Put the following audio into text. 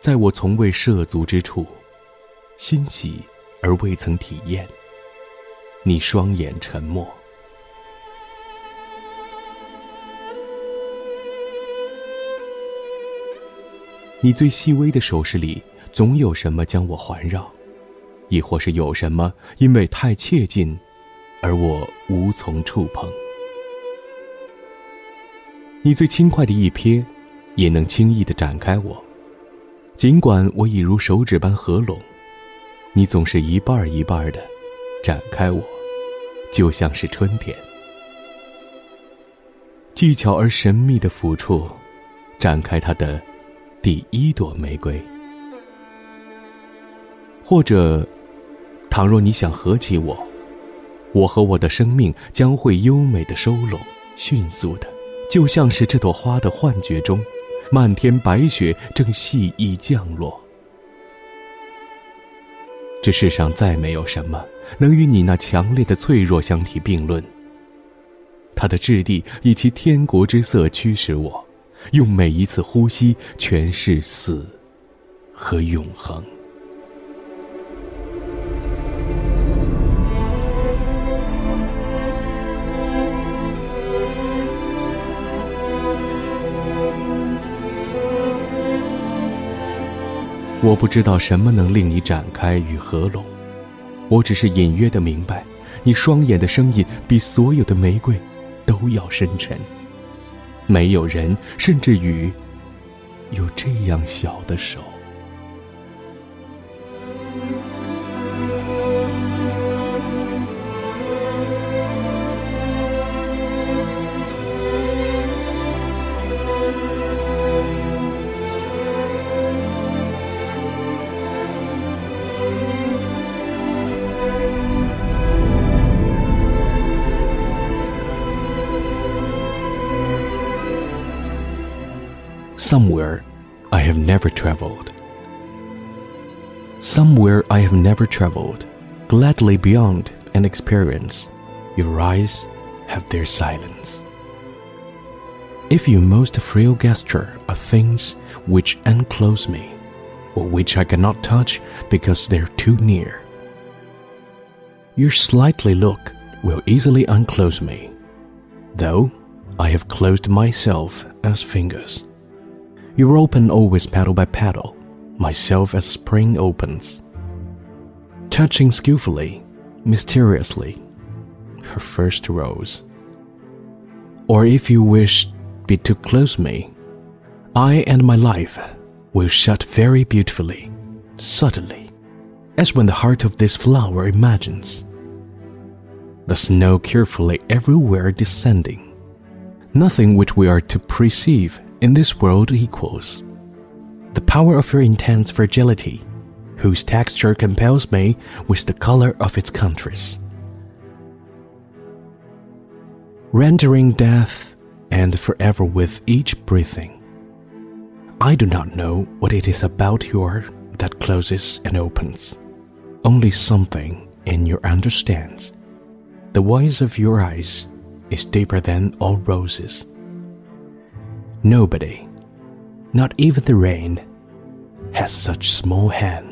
在我从未涉足之处，欣喜而未曾体验。你双眼沉默，你最细微的手势里，总有什么将我环绕，亦或是有什么因为太切近，而我无从触碰。你最轻快的一瞥，也能轻易的展开我，尽管我已如手指般合拢，你总是一半儿一半儿的展开我。就像是春天，技巧而神秘的抚触，展开它的第一朵玫瑰。或者，倘若你想合起我，我和我的生命将会优美的收拢，迅速的，就像是这朵花的幻觉中，漫天白雪正细意降落。这世上再没有什么能与你那强烈的脆弱相提并论。它的质地以其天国之色驱使我，用每一次呼吸诠释死和永恒。我不知道什么能令你展开与合拢，我只是隐约的明白，你双眼的声音比所有的玫瑰都要深沉。没有人，甚至雨，有这样小的手。Somewhere I have never traveled. Somewhere I have never traveled, gladly beyond an experience, your eyes have their silence. If you most frail gesture of things which enclose me, or which I cannot touch because they're too near, your slightly look will easily unclose me, though I have closed myself as fingers. You open always petal by petal, myself as spring opens. Touching skillfully, mysteriously, her first rose. Or if you wish be to close me, I and my life will shut very beautifully, subtly, as when the heart of this flower imagines. The snow carefully everywhere descending, nothing which we are to perceive in this world equals. The power of your intense fragility, whose texture compels me with the color of its countries. Rendering death and forever with each breathing. I do not know what it is about your that closes and opens. Only something in your understands. The voice of your eyes is deeper than all roses. Nobody, not even the rain, has such small hands.